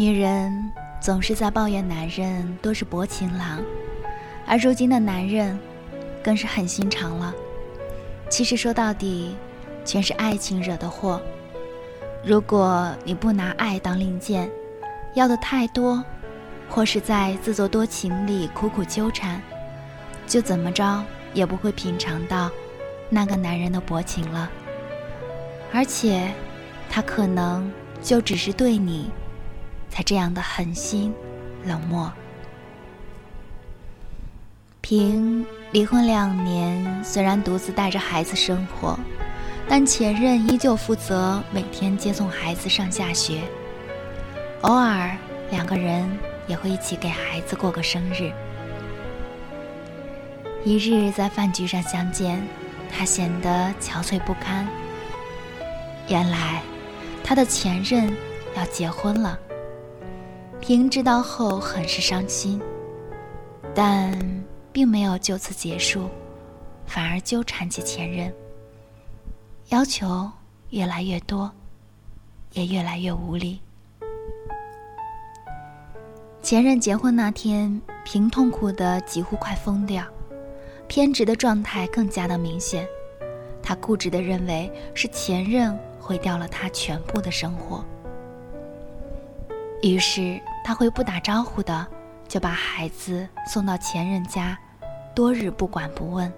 女人总是在抱怨男人都是薄情郎，而如今的男人更是狠心肠了。其实说到底，全是爱情惹的祸。如果你不拿爱当令箭，要的太多，或是在自作多情里苦苦纠缠，就怎么着也不会品尝到那个男人的薄情了。而且，他可能就只是对你。才这样的狠心、冷漠。平离婚两年，虽然独自带着孩子生活，但前任依旧负责每天接送孩子上下学。偶尔，两个人也会一起给孩子过个生日。一日在饭局上相见，他显得憔悴不堪。原来，他的前任要结婚了。平知道后很是伤心，但并没有就此结束，反而纠缠起前任，要求越来越多，也越来越无力。前任结婚那天，平痛苦的几乎快疯掉，偏执的状态更加的明显。他固执的认为是前任毁掉了他全部的生活。于是他会不打招呼的就把孩子送到前任家，多日不管不问；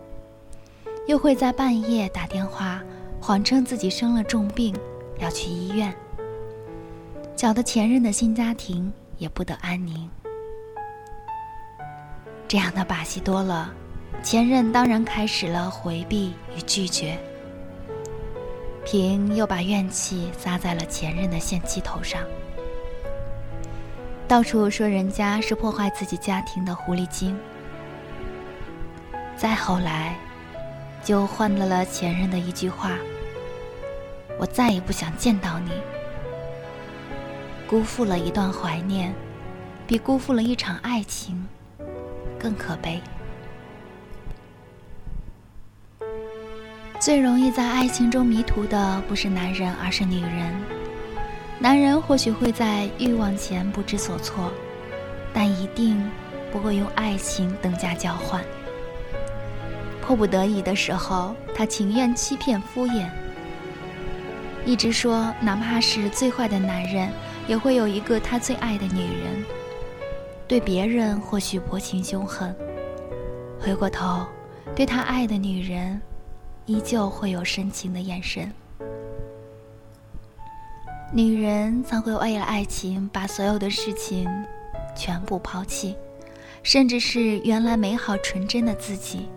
又会在半夜打电话，谎称自己生了重病，要去医院，搅得前任的新家庭也不得安宁。这样的把戏多了，前任当然开始了回避与拒绝。平又把怨气撒在了前任的现妻头上。到处说人家是破坏自己家庭的狐狸精，再后来，就换了了前任的一句话：“我再也不想见到你。”辜负了一段怀念，比辜负了一场爱情更可悲。最容易在爱情中迷途的，不是男人，而是女人。男人或许会在欲望前不知所措，但一定不会用爱情等价交换。迫不得已的时候，他情愿欺骗敷衍。一直说，哪怕是最坏的男人，也会有一个他最爱的女人。对别人或许薄情凶狠，回过头对他爱的女人，依旧会有深情的眼神。女人才会为了爱情把所有的事情全部抛弃，甚至是原来美好纯真的自己。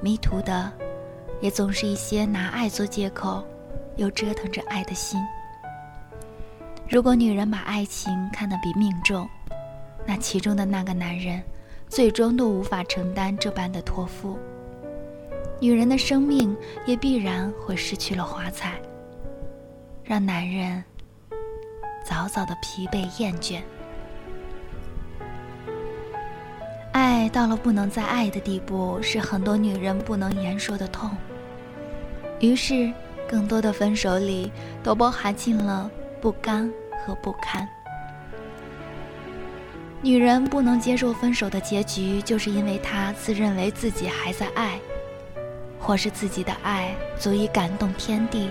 迷途的，也总是一些拿爱做借口，又折腾着爱的心。如果女人把爱情看得比命重，那其中的那个男人，最终都无法承担这般的托付。女人的生命也必然会失去了华彩。让男人早早的疲惫厌倦，爱到了不能再爱的地步，是很多女人不能言说的痛。于是，更多的分手里都包含进了不甘和不堪。女人不能接受分手的结局，就是因为她自认为自己还在爱，或是自己的爱足以感动天地。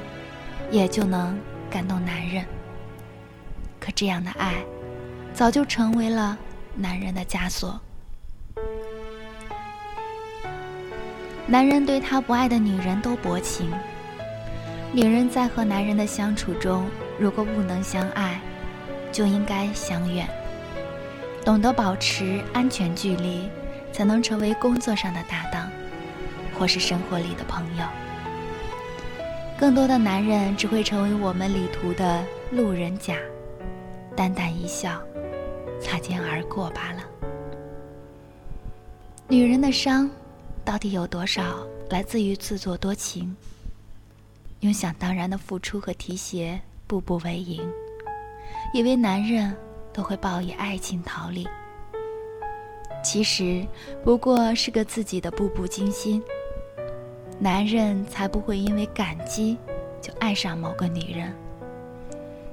也就能感动男人。可这样的爱，早就成为了男人的枷锁。男人对他不爱的女人都薄情，女人在和男人的相处中，如果不能相爱，就应该相远，懂得保持安全距离，才能成为工作上的搭档，或是生活里的朋友。更多的男人只会成为我们旅途的路人甲，淡淡一笑，擦肩而过罢了。女人的伤，到底有多少来自于自作多情？用想当然的付出和提携步步为营，以为男人都会报以爱情桃李，其实不过是个自己的步步惊心。男人才不会因为感激就爱上某个女人，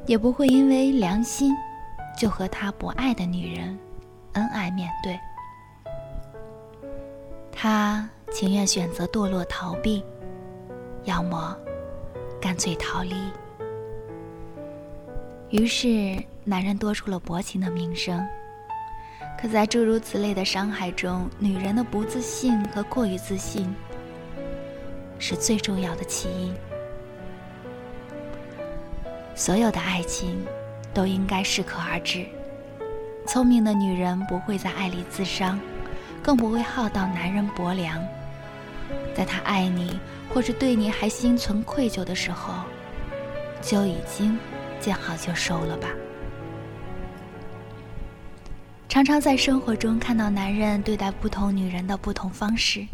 也不会因为良心就和他不爱的女人恩爱面对。他情愿选择堕落逃避，要么干脆逃离。于是，男人多出了薄情的名声。可在诸如此类的伤害中，女人的不自信和过于自信是最重要的起因。所有的爱情都应该适可而止。聪明的女人不会在爱里自伤，更不会耗到男人薄凉。在他爱你或者对你还心存愧疚的时候，就已经。见好就收了吧。常常在生活中看到男人对待不同女人的不同方式，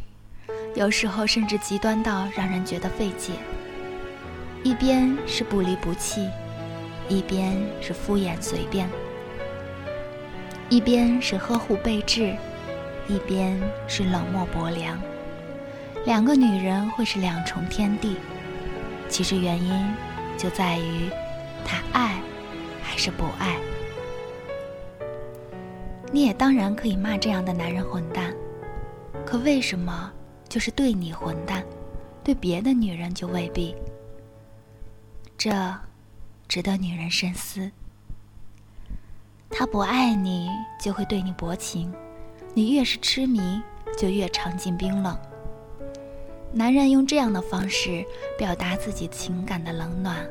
有时候甚至极端到让人觉得费解。一边是不离不弃，一边是敷衍随便；一边是呵护备至，一边是冷漠薄凉。两个女人会是两重天地，其实原因就在于。他爱还是不爱？你也当然可以骂这样的男人混蛋，可为什么就是对你混蛋，对别的女人就未必？这值得女人深思。他不爱你，就会对你薄情；你越是痴迷，就越尝尽冰冷。男人用这样的方式表达自己情感的冷暖。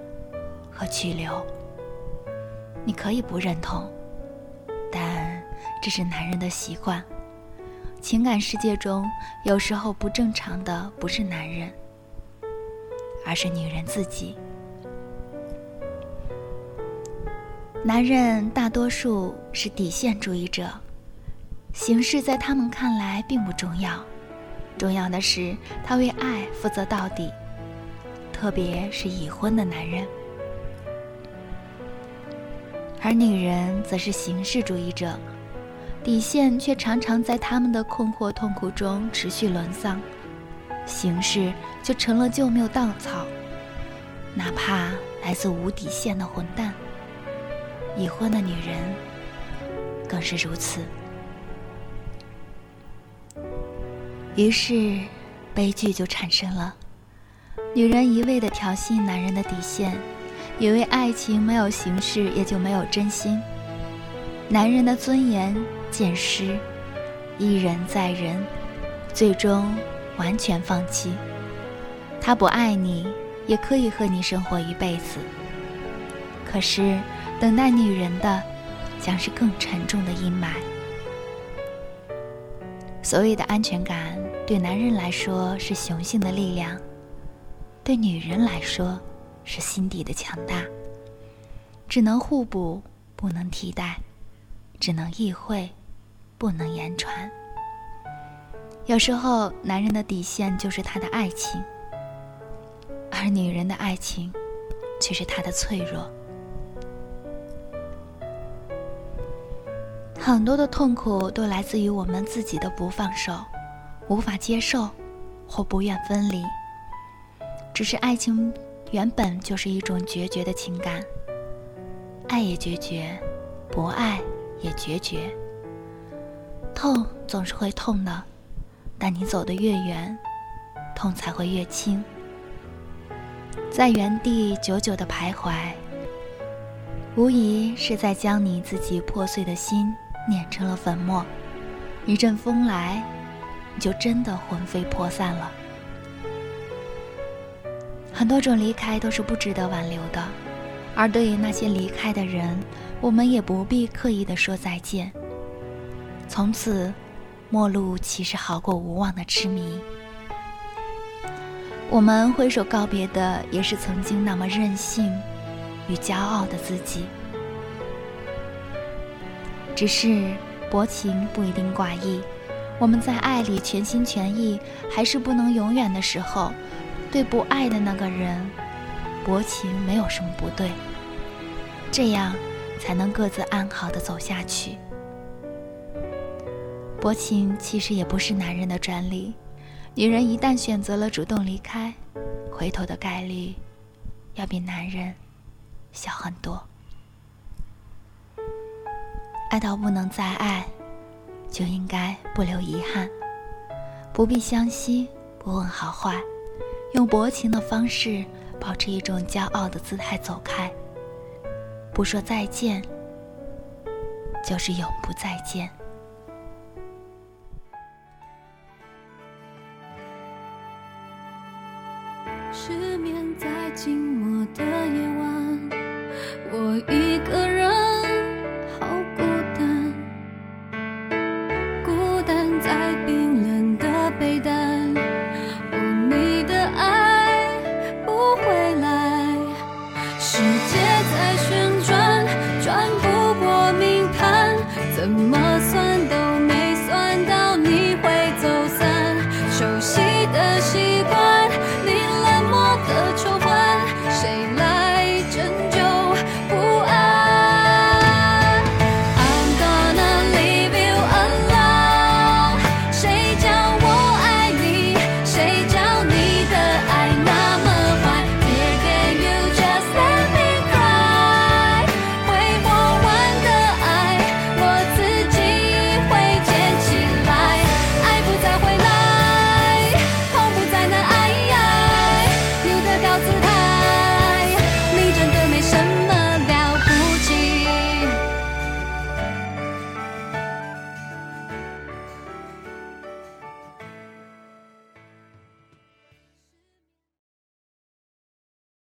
和去留，你可以不认同，但这是男人的习惯。情感世界中，有时候不正常的不是男人，而是女人自己。男人大多数是底线主义者，形式在他们看来并不重要，重要的是他为爱负责到底，特别是已婚的男人。而女人则是形式主义者，底线却常常在他们的困惑痛苦中持续沦丧，形式就成了救命稻草，哪怕来自无底线的混蛋。已婚的女人更是如此。于是，悲剧就产生了，女人一味地挑衅男人的底线。以为爱情没有形式，也就没有真心。男人的尊严渐失，一人再人，最终完全放弃。他不爱你，也可以和你生活一辈子。可是，等待女人的，将是更沉重的阴霾。所谓的安全感，对男人来说是雄性的力量，对女人来说。是心底的强大，只能互补，不能替代；只能意会，不能言传。有时候，男人的底线就是他的爱情，而女人的爱情，却是他的脆弱。很多的痛苦都来自于我们自己的不放手、无法接受或不愿分离。只是爱情。原本就是一种决绝的情感，爱也决绝，不爱也决绝。痛总是会痛的，但你走得越远，痛才会越轻。在原地久久的徘徊，无疑是在将你自己破碎的心碾成了粉末。一阵风来，你就真的魂飞魄散了。很多种离开都是不值得挽留的，而对于那些离开的人，我们也不必刻意的说再见。从此，陌路其实好过无望的痴迷。我们挥手告别的，也是曾经那么任性与骄傲的自己。只是薄情不一定寡义，我们在爱里全心全意，还是不能永远的时候。对不爱的那个人，薄情没有什么不对，这样才能各自安好的走下去。薄情其实也不是男人的专利，女人一旦选择了主动离开，回头的概率要比男人小很多。爱到不能再爱，就应该不留遗憾，不必相惜，不问好坏，用薄情的方式，保持一种骄傲的姿态走开，不说再见，就是永不再见。